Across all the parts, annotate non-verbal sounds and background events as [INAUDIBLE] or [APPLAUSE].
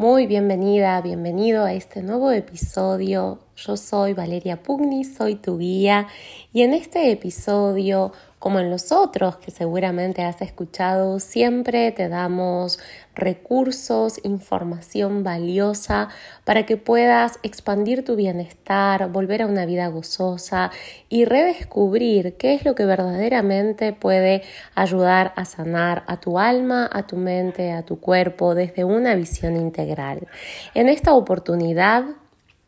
Muy bienvenida, bienvenido a este nuevo episodio. Yo soy Valeria Pugni, soy tu guía y en este episodio como en los otros que seguramente has escuchado, siempre te damos recursos, información valiosa para que puedas expandir tu bienestar, volver a una vida gozosa y redescubrir qué es lo que verdaderamente puede ayudar a sanar a tu alma, a tu mente, a tu cuerpo desde una visión integral. En esta oportunidad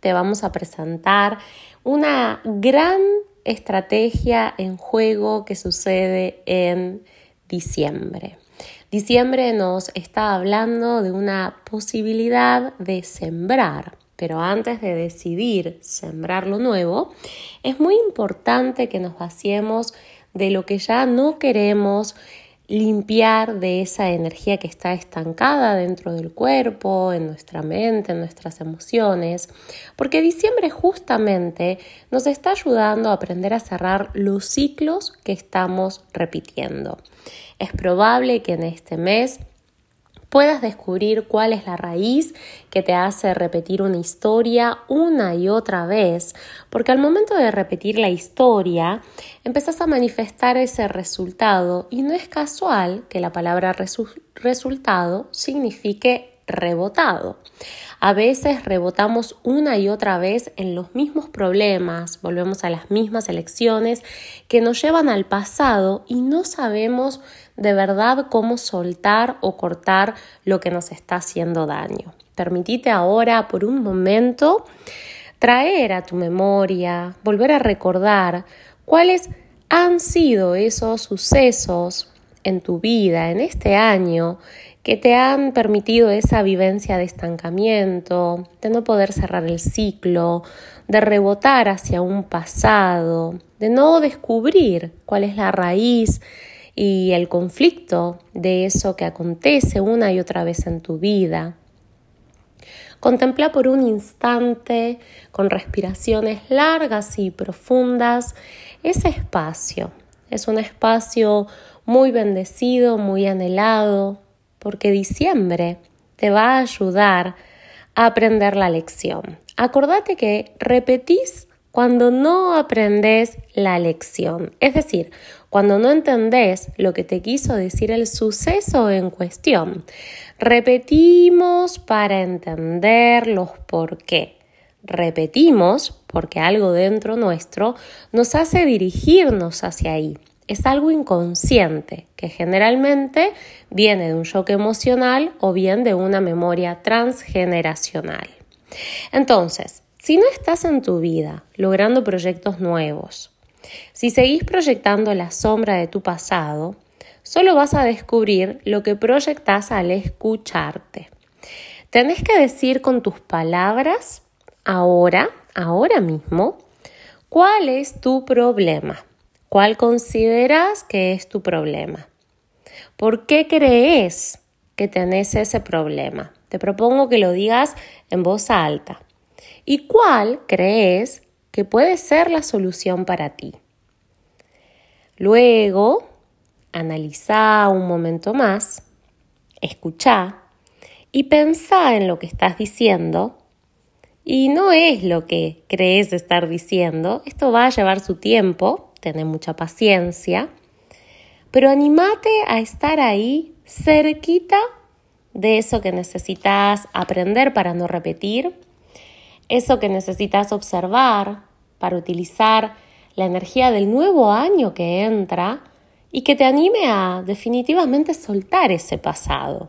te vamos a presentar una gran estrategia en juego que sucede en diciembre. Diciembre nos está hablando de una posibilidad de sembrar, pero antes de decidir sembrar lo nuevo, es muy importante que nos vaciemos de lo que ya no queremos limpiar de esa energía que está estancada dentro del cuerpo, en nuestra mente, en nuestras emociones, porque diciembre justamente nos está ayudando a aprender a cerrar los ciclos que estamos repitiendo. Es probable que en este mes puedas descubrir cuál es la raíz que te hace repetir una historia una y otra vez, porque al momento de repetir la historia empezás a manifestar ese resultado y no es casual que la palabra resultado signifique rebotado. A veces rebotamos una y otra vez en los mismos problemas, volvemos a las mismas elecciones que nos llevan al pasado y no sabemos de verdad cómo soltar o cortar lo que nos está haciendo daño. Permitite ahora por un momento traer a tu memoria, volver a recordar cuáles han sido esos sucesos en tu vida, en este año, que te han permitido esa vivencia de estancamiento, de no poder cerrar el ciclo, de rebotar hacia un pasado, de no descubrir cuál es la raíz y el conflicto de eso que acontece una y otra vez en tu vida. Contempla por un instante, con respiraciones largas y profundas, ese espacio. Es un espacio muy bendecido, muy anhelado, porque diciembre te va a ayudar a aprender la lección. Acordate que repetís cuando no aprendes la lección, es decir, cuando no entendés lo que te quiso decir el suceso en cuestión. Repetimos para entender los por qué. Repetimos porque algo dentro nuestro nos hace dirigirnos hacia ahí es algo inconsciente que generalmente viene de un shock emocional o bien de una memoria transgeneracional. Entonces, si no estás en tu vida logrando proyectos nuevos, si seguís proyectando la sombra de tu pasado, solo vas a descubrir lo que proyectas al escucharte. Tenés que decir con tus palabras, ahora, ahora mismo, cuál es tu problema. ¿Cuál consideras que es tu problema? ¿Por qué crees que tenés ese problema? Te propongo que lo digas en voz alta. ¿Y cuál crees puede ser la solución para ti? Luego, analiza un momento más, escucha y pensá en lo que estás diciendo y no es lo que crees estar diciendo. Esto va a llevar su tiempo tener mucha paciencia, pero animate a estar ahí cerquita de eso que necesitas aprender para no repetir, eso que necesitas observar para utilizar la energía del nuevo año que entra y que te anime a definitivamente soltar ese pasado.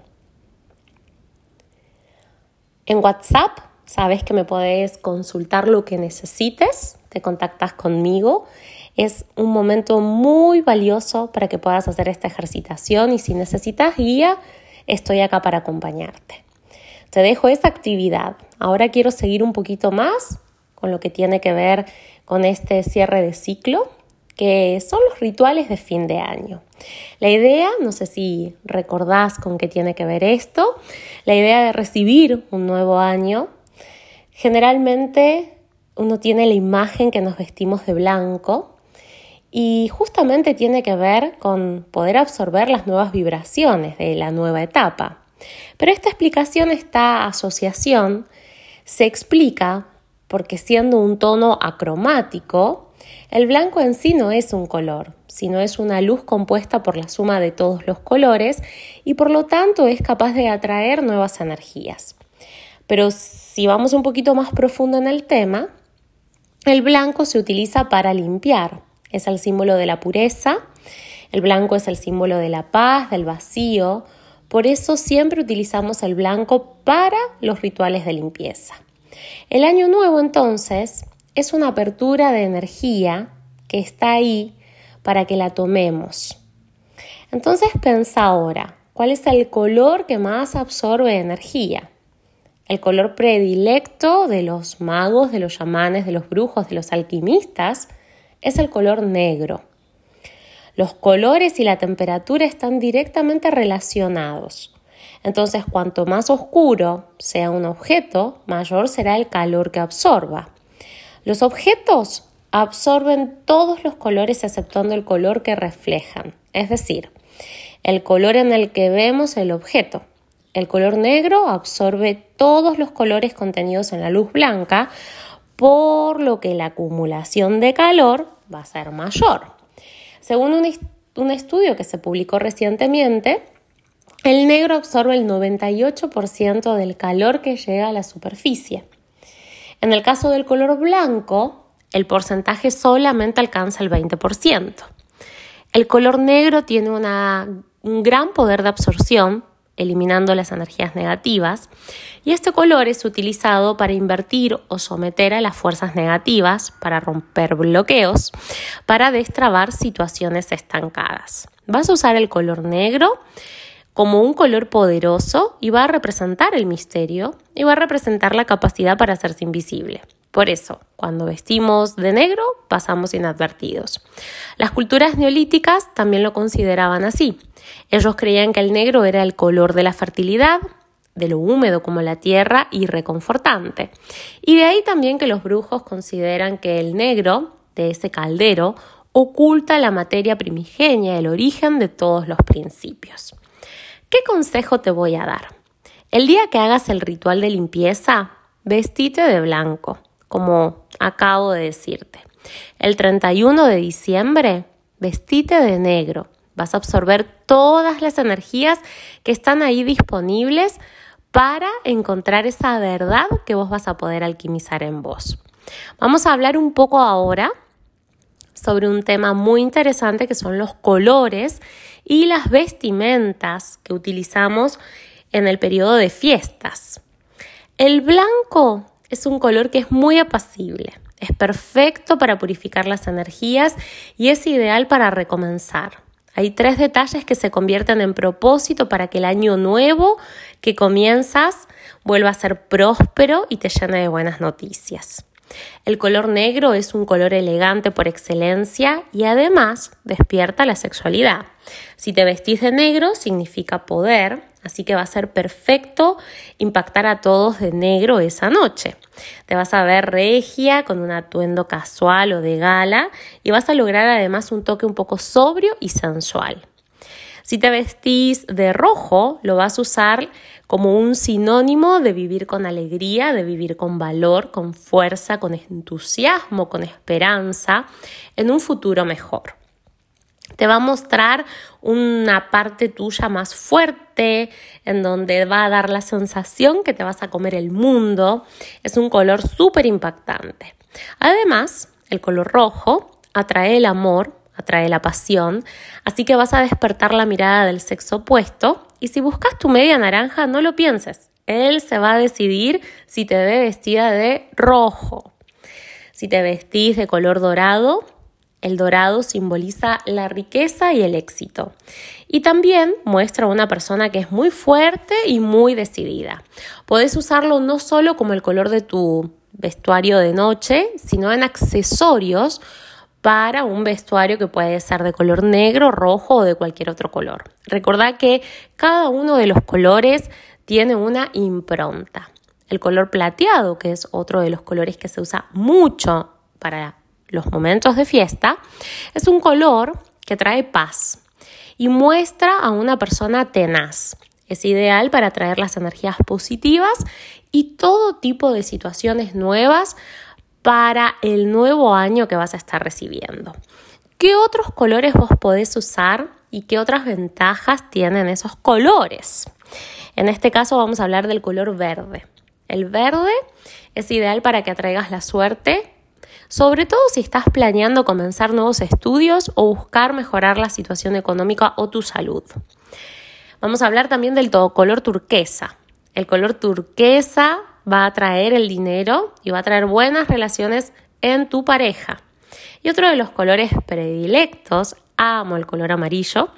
En WhatsApp sabes que me podés consultar lo que necesites, te contactas conmigo es un momento muy valioso para que puedas hacer esta ejercitación y si necesitas guía, estoy acá para acompañarte. Te dejo esa actividad. Ahora quiero seguir un poquito más con lo que tiene que ver con este cierre de ciclo, que son los rituales de fin de año. La idea, no sé si recordás con qué tiene que ver esto, la idea de recibir un nuevo año, generalmente uno tiene la imagen que nos vestimos de blanco y justamente tiene que ver con poder absorber las nuevas vibraciones de la nueva etapa. Pero esta explicación, esta asociación, se explica porque siendo un tono acromático, el blanco en sí no es un color, sino es una luz compuesta por la suma de todos los colores y por lo tanto es capaz de atraer nuevas energías. Pero si vamos un poquito más profundo en el tema, el blanco se utiliza para limpiar, es el símbolo de la pureza, el blanco es el símbolo de la paz, del vacío, por eso siempre utilizamos el blanco para los rituales de limpieza. El año nuevo entonces es una apertura de energía que está ahí para que la tomemos. Entonces pensa ahora, ¿cuál es el color que más absorbe energía? El color predilecto de los magos, de los chamanes, de los brujos, de los alquimistas es el color negro. Los colores y la temperatura están directamente relacionados. Entonces, cuanto más oscuro sea un objeto, mayor será el calor que absorba. Los objetos absorben todos los colores exceptuando el color que reflejan, es decir, el color en el que vemos el objeto. El color negro absorbe todos los colores contenidos en la luz blanca, por lo que la acumulación de calor va a ser mayor. Según un, estudio que se publicó recientemente, el negro absorbe el 98% del calor que llega a la superficie. En el caso del color blanco, el porcentaje solamente alcanza el 20%. El color negro tiene un gran poder de absorción, eliminando las energías negativas, y este color es utilizado para invertir o someter a las fuerzas negativas, para romper bloqueos, para destrabar situaciones estancadas. Vas a usar el color negro como un color poderoso y va a representar el misterio y va a representar la capacidad para hacerse invisible. Por eso, cuando vestimos de negro, pasamos inadvertidos. Las culturas neolíticas también lo consideraban así. Ellos creían que el negro era el color de la fertilidad, de lo húmedo como la tierra y reconfortante. Y de ahí también que los brujos consideran que el negro de ese caldero oculta la materia primigenia, el origen de todos los principios. ¿Qué consejo te voy a dar? El día que hagas el ritual de limpieza, vestite de blanco, como acabo de decirte. El 31 de diciembre, vestite de negro. Vas a absorber todas las energías que están ahí disponibles para encontrar esa verdad que vos vas a poder alquimizar en vos. Vamos a hablar un poco ahora sobre un tema muy interesante que son los colores y las vestimentas que utilizamos en el periodo de fiestas. El blanco es un color que es muy apacible, es perfecto para purificar las energías y es ideal para recomenzar. Hay tres detalles que se convierten en propósito para que el año nuevo que comienzas vuelva a ser próspero y te llene de buenas noticias. El color negro es un color elegante por excelencia y además despierta la sexualidad. Si te vestís de negro significa poder, así que va a ser perfecto impactar a todos de negro esa noche. Te vas a ver regia con un atuendo casual o de gala y vas a lograr además un toque un poco sobrio y sensual. Si te vestís de rojo, lo vas a usar como un sinónimo de vivir con alegría, de vivir con valor, con fuerza, con entusiasmo, con esperanza en un futuro mejor. Te va a mostrar una parte tuya más fuerte, en donde va a dar la sensación que te vas a comer el mundo. Es un color súper impactante. Además, el color rojo atrae el amor, atrae la pasión, así que vas a despertar la mirada del sexo opuesto y si buscas tu media naranja, no lo pienses, él se va a decidir si te ve vestida de rojo. Si te vestís de color dorado, el dorado simboliza la riqueza y el éxito. Y también muestra a una persona que es muy fuerte y muy decidida. Puedes usarlo no solo como el color de tu vestuario de noche, sino en accesorios para un vestuario que puede ser de color negro, rojo o de cualquier otro color. Recordad que cada uno de los colores tiene una impronta. El color plateado, que es otro de los colores que se usa mucho para los momentos de fiesta, es un color que trae paz y muestra a una persona tenaz. Es ideal para atraer las energías positivas y todo tipo de situaciones nuevas para el nuevo año que vas a estar recibiendo. ¿Qué otros colores vos podés usar y qué otras ventajas tienen esos colores? En este caso vamos a hablar del color verde. El verde es ideal para que atraigas la suerte, sobre todo si estás planeando comenzar nuevos estudios o buscar mejorar la situación económica o tu salud. Vamos a hablar también del color turquesa. El color turquesa va a traer el dinero y va a traer buenas relaciones en tu pareja. Y otro de los colores predilectos, amo el color amarillo,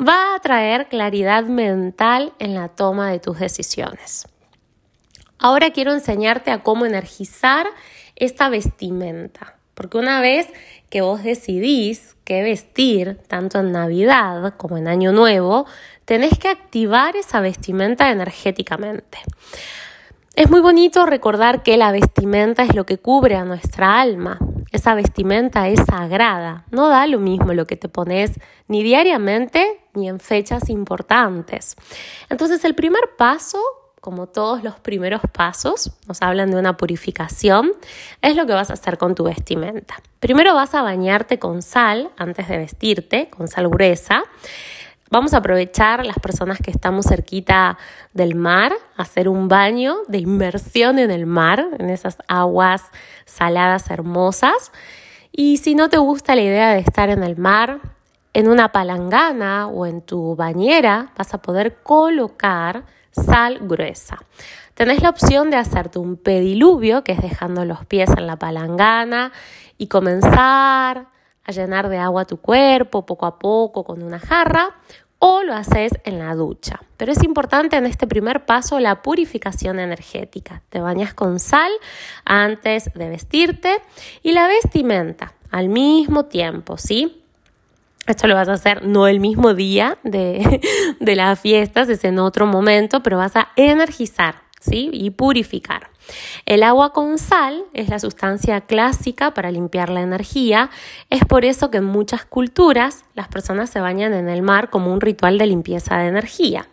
va a traer claridad mental en la toma de tus decisiones. Ahora quiero enseñarte a cómo energizar esta vestimenta, porque una vez que vos decidís qué vestir, tanto en Navidad como en Año Nuevo, tenés que activar esa vestimenta energéticamente. Es muy bonito recordar que la vestimenta es lo que cubre a nuestra alma. Esa vestimenta es sagrada. No da lo mismo lo que te pones ni diariamente ni en fechas importantes. Entonces el primer paso, como todos los primeros pasos, nos hablan de una purificación, es lo que vas a hacer con tu vestimenta. Primero vas a bañarte con sal antes de vestirte, con sal gruesa. Vamos a aprovechar las personas que estamos cerquita del mar, hacer un baño de inmersión en el mar, en esas aguas saladas hermosas. Y si no te gusta la idea de estar en el mar, en una palangana o en tu bañera vas a poder colocar sal gruesa. Tenés la opción de hacerte un pediluvio, que es dejando los pies en la palangana y comenzar a llenar de agua tu cuerpo poco a poco con una jarra o lo haces en la ducha. Pero es importante en este primer paso la purificación energética. Te bañas con sal antes de vestirte y la vestimenta al mismo tiempo, ¿sí? Esto lo vas a hacer no el mismo día de, [LAUGHS] de las fiestas, es en otro momento, pero vas a energizar ¿sí? y purificar. El agua con sal es la sustancia clásica para limpiar la energía. Es por eso que en muchas culturas las personas se bañan en el mar como un ritual de limpieza de energía.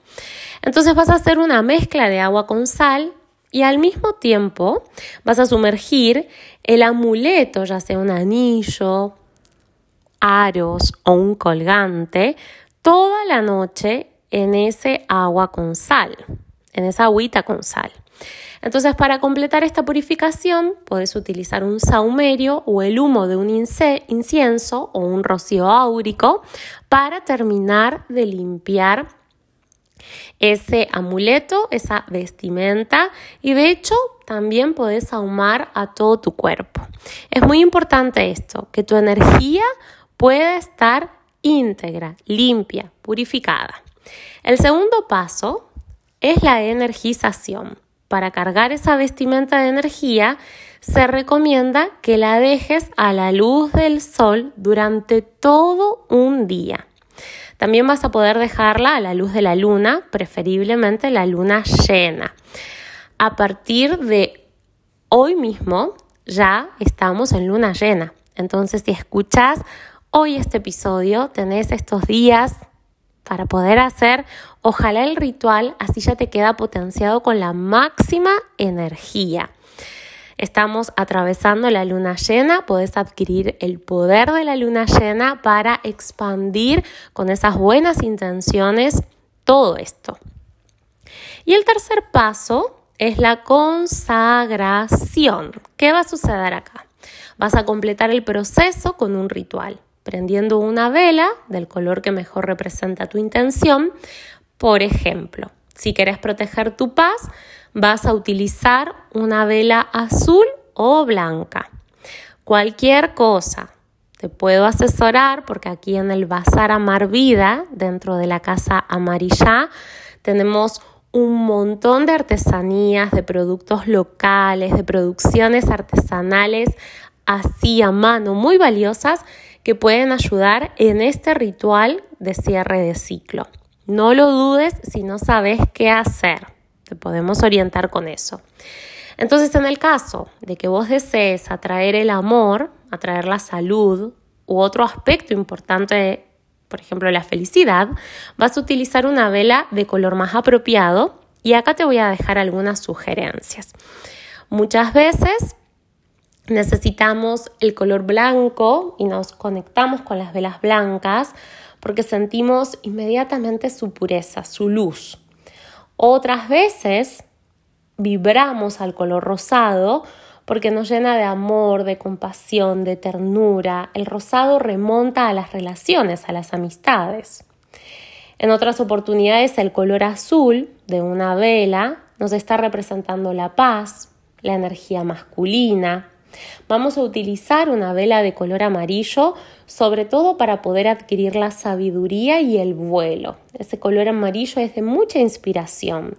Entonces vas a hacer una mezcla de agua con sal y al mismo tiempo vas a sumergir el amuleto, ya sea un anillo, aros o un colgante, toda la noche en ese agua con sal, en esa agüita con sal. Entonces, para completar esta purificación, puedes utilizar un saumerio o el humo de un incienso o un rocío áurico para terminar de limpiar ese amuleto, esa vestimenta y de hecho también puedes ahumar a todo tu cuerpo. Es muy importante esto, que tu energía pueda estar íntegra, limpia, purificada. El segundo paso es la energización para cargar esa vestimenta de energía, se recomienda que la dejes a la luz del sol durante todo un día. También vas a poder dejarla a la luz de la luna, preferiblemente la luna llena. A partir de hoy mismo ya estamos en luna llena. Entonces, si escuchas hoy este episodio, tenés estos días para poder hacer, ojalá el ritual, así ya te queda potenciado con la máxima energía. Estamos atravesando la luna llena, puedes adquirir el poder de la luna llena para expandir con esas buenas intenciones todo esto. Y el tercer paso es la consagración. ¿Qué va a suceder acá? Vas a completar el proceso con un ritual prendiendo una vela del color que mejor representa tu intención. Por ejemplo, si quieres proteger tu paz, vas a utilizar una vela azul o blanca. Cualquier cosa. Te puedo asesorar porque aquí en el Bazar Amar Vida, dentro de la Casa Amarilla, tenemos un montón de artesanías, de productos locales, de producciones artesanales así a mano muy valiosas que pueden ayudar en este ritual de cierre de ciclo. No lo dudes si no sabes qué hacer. Te podemos orientar con eso. Entonces, en el caso de que vos desees atraer el amor, atraer la salud u otro aspecto importante por ejemplo la felicidad, vas a utilizar una vela de color más apropiado y acá te voy a dejar algunas sugerencias. Muchas veces necesitamos el color blanco y nos conectamos con las velas blancas porque sentimos inmediatamente su pureza, su luz. Otras veces vibramos al color rosado porque nos llena de amor, de compasión, de ternura. El rosado remonta a las relaciones, a las amistades. En otras oportunidades el color azul de una vela nos está representando la paz, la energía masculina. Vamos a utilizar una vela de color amarillo, sobre todo para poder adquirir la sabiduría y el vuelo. Ese color amarillo es de mucha inspiración.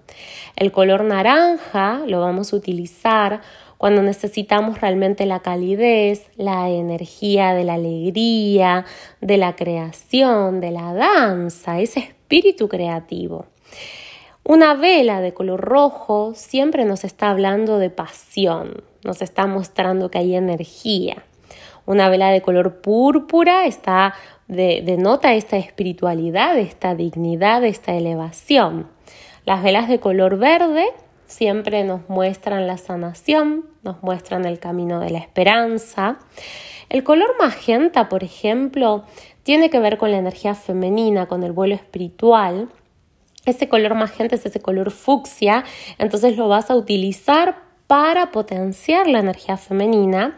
El color naranja lo vamos a utilizar cuando necesitamos realmente la calidez, la energía de la alegría, de la creación, de la danza, ese espíritu creativo. Una vela de color rojo siempre nos está hablando de pasión, nos está mostrando que hay energía. Una vela de color púrpura está denota esta espiritualidad, esta dignidad, esta elevación. Las velas de color verde siempre nos muestran la sanación, nos muestran el camino de la esperanza. El color magenta, por ejemplo, tiene que ver con la energía femenina, con el vuelo espiritual ese color magenta es ese color fucsia, entonces lo vas a utilizar para potenciar la energía femenina.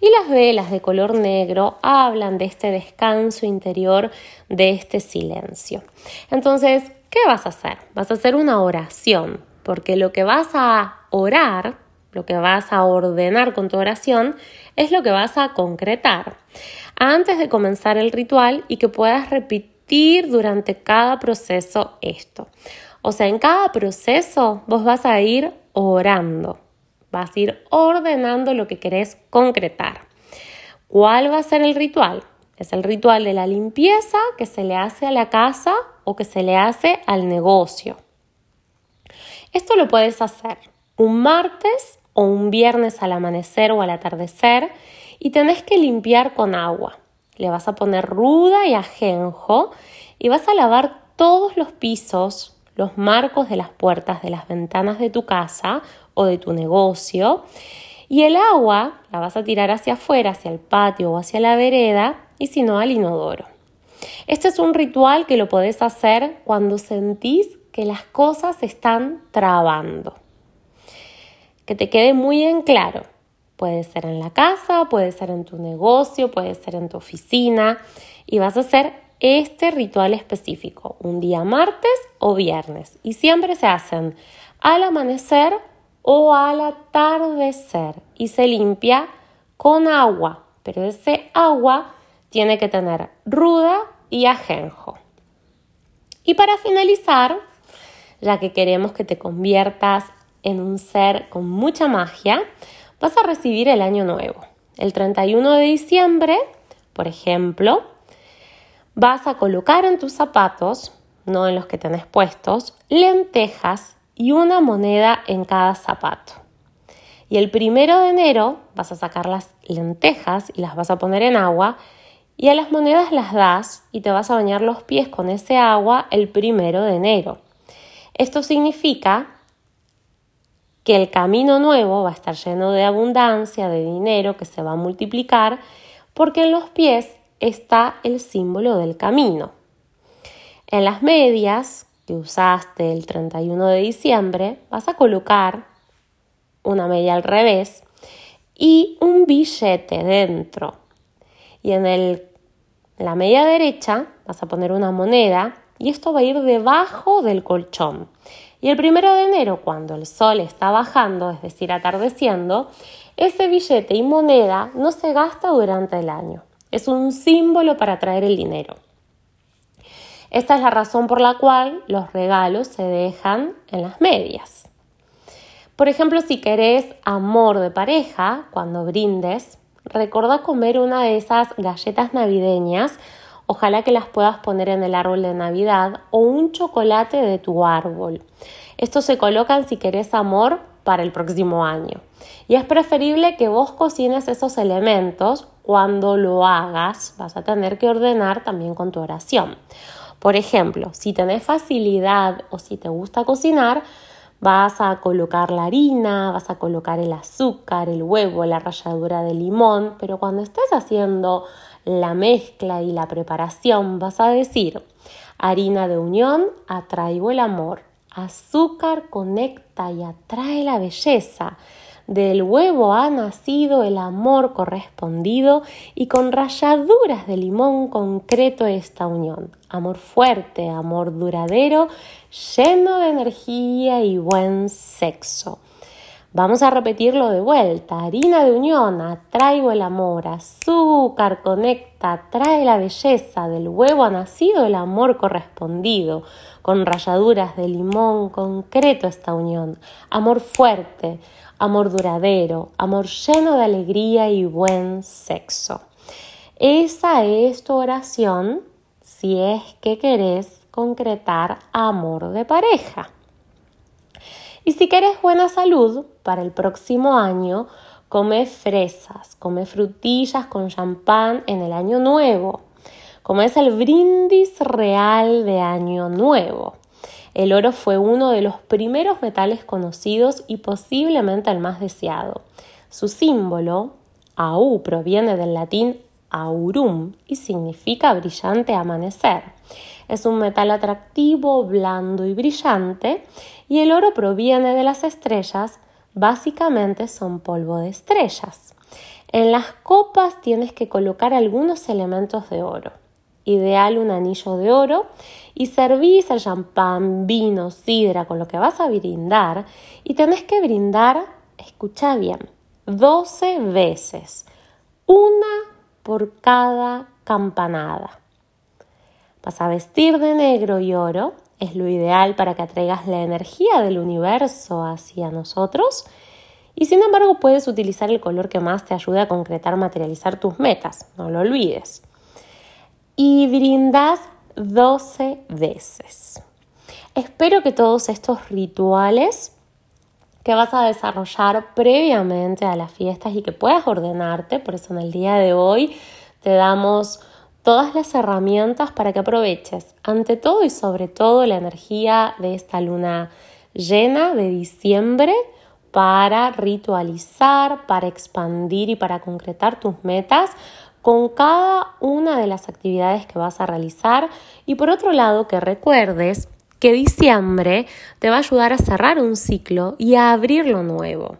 Y las velas de color negro hablan de este descanso interior, de este silencio. Entonces, ¿qué vas a hacer? Vas a hacer una oración, porque lo que vas a orar, lo que vas a ordenar con tu oración, es lo que vas a concretar. Antes de comenzar el ritual y que puedas repetir durante cada proceso esto. O sea, en cada proceso vos vas a ir orando, vas a ir ordenando lo que querés concretar. ¿Cuál va a ser el ritual? Es el ritual de la limpieza que se le hace a la casa o que se le hace al negocio. Esto lo puedes hacer un martes o un viernes al amanecer o al atardecer y tenés que limpiar con agua. Le vas a poner ruda y ajenjo y vas a lavar todos los pisos, los marcos de las puertas de las ventanas de tu casa o de tu negocio. Y el agua la vas a tirar hacia afuera, hacia el patio o hacia la vereda y si no al inodoro. Este es un ritual que lo podés hacer cuando sentís que las cosas están trabando. Que te quede muy en claro. Puede ser en la casa, puede ser en tu negocio, puede ser en tu oficina y vas a hacer este ritual específico, un día martes o viernes y siempre se hacen al amanecer o al atardecer y se limpia con agua, pero ese agua tiene que tener ruda y ajenjo. Y para finalizar, ya que queremos que te conviertas en un ser con mucha magia, vas a recibir el año nuevo. El 31 de diciembre, por ejemplo, vas a colocar en tus zapatos, no en los que tenés puestos, lentejas y una moneda en cada zapato. Y el primero de enero vas a sacar las lentejas y las vas a poner en agua y a las monedas las das y te vas a bañar los pies con ese agua el primero de enero. Esto significa que el camino nuevo va a estar lleno de abundancia, de dinero que se va a multiplicar, porque en los pies está el símbolo del camino. En las medias que usaste el 31 de diciembre, vas a colocar una media al revés y un billete dentro. Y en el, la media derecha vas a poner una moneda y esto va a ir debajo del colchón. Y el primero de enero, cuando el sol está bajando, es decir, atardeciendo, ese billete y moneda no se gasta durante el año. Es un símbolo para traer el dinero. Esta es la razón por la cual los regalos se dejan en las medias. Por ejemplo, si querés amor de pareja, cuando brindes, recuerda comer una de esas galletas navideñas Ojalá que las puedas poner en el árbol de Navidad o un chocolate de tu árbol. Estos se colocan si querés amor para el próximo año. Y es preferible que vos cocines esos elementos cuando lo hagas vas a tener que ordenar también con tu oración. Por ejemplo, si tenés facilidad o si te gusta cocinar, vas a colocar la harina, vas a colocar el azúcar, el huevo, la ralladura de limón, pero cuando estés haciendo la mezcla y la preparación vas a decir, harina de unión, atraigo el amor, azúcar conecta y atrae la belleza. Del huevo ha nacido el amor correspondido y con rayaduras de limón concreto esta unión. Amor fuerte, amor duradero, lleno de energía y buen sexo. Vamos a repetirlo de vuelta. Harina de unión, atraigo el amor. Azúcar conecta, trae la belleza. Del huevo ha nacido el amor correspondido. Con rayaduras de limón, concreto esta unión. Amor fuerte, amor duradero, amor lleno de alegría y buen sexo. Esa es tu oración si es que querés concretar amor de pareja. Y si querés buena salud para el próximo año, come fresas, come frutillas con champán en el año nuevo. Como es el brindis real de año nuevo. El oro fue uno de los primeros metales conocidos y posiblemente el más deseado. Su símbolo, AU, proviene del latín aurum y significa brillante amanecer. Es un metal atractivo, blando y brillante y el oro proviene de las estrellas, básicamente son polvo de estrellas. En las copas tienes que colocar algunos elementos de oro. Ideal un anillo de oro y servís el champán, vino, sidra con lo que vas a brindar y tenés que brindar, escucha bien, 12 veces, una por cada campanada. Vas a vestir de negro y oro, es lo ideal para que atraigas la energía del universo hacia nosotros. Y sin embargo puedes utilizar el color que más te ayude a concretar, materializar tus metas, no lo olvides. Y brindas 12 veces. Espero que todos estos rituales que vas a desarrollar previamente a las fiestas y que puedas ordenarte, por eso en el día de hoy te damos todas las herramientas para que aproveches ante todo y sobre todo la energía de esta luna llena de diciembre para ritualizar, para expandir y para concretar tus metas con cada una de las actividades que vas a realizar. Y por otro lado que recuerdes que diciembre te va a ayudar a cerrar un ciclo y a abrir lo nuevo.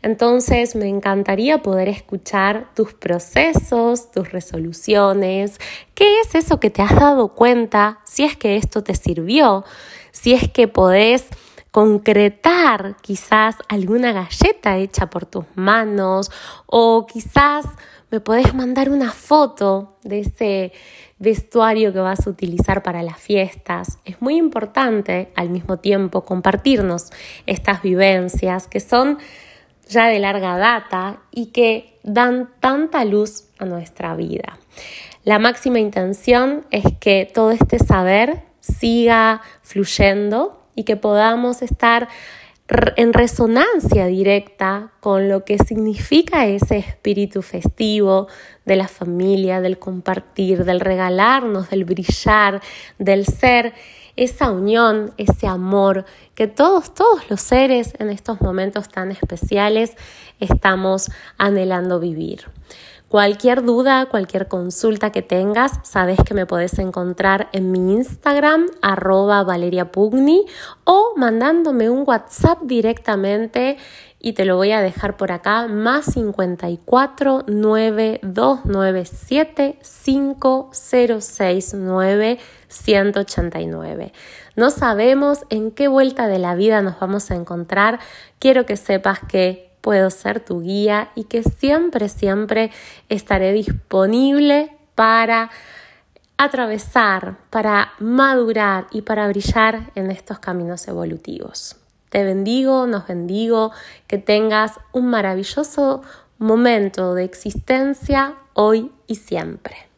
Entonces me encantaría poder escuchar tus procesos, tus resoluciones, qué es eso que te has dado cuenta, si es que esto te sirvió, si es que podés concretar quizás alguna galleta hecha por tus manos o quizás me podés mandar una foto de ese vestuario que vas a utilizar para las fiestas. Es muy importante al mismo tiempo compartirnos estas vivencias que son ya de larga data y que dan tanta luz a nuestra vida. La máxima intención es que todo este saber siga fluyendo y que podamos estar en resonancia directa con lo que significa ese espíritu festivo de la familia, del compartir, del regalarnos, del brillar, del ser, esa unión, ese amor que todos, todos los seres en estos momentos tan especiales estamos anhelando vivir. Cualquier duda, cualquier consulta que tengas, sabes que me puedes encontrar en mi Instagram, arroba Valeria Pugni, o mandándome un WhatsApp directamente y te lo voy a dejar por acá, más 54 9297 5069 189. No sabemos en qué vuelta de la vida nos vamos a encontrar. Quiero que sepas que puedo ser tu guía y que siempre, siempre estaré disponible para atravesar, para madurar y para brillar en estos caminos evolutivos. Te bendigo, nos bendigo, que tengas un maravilloso momento de existencia hoy y siempre.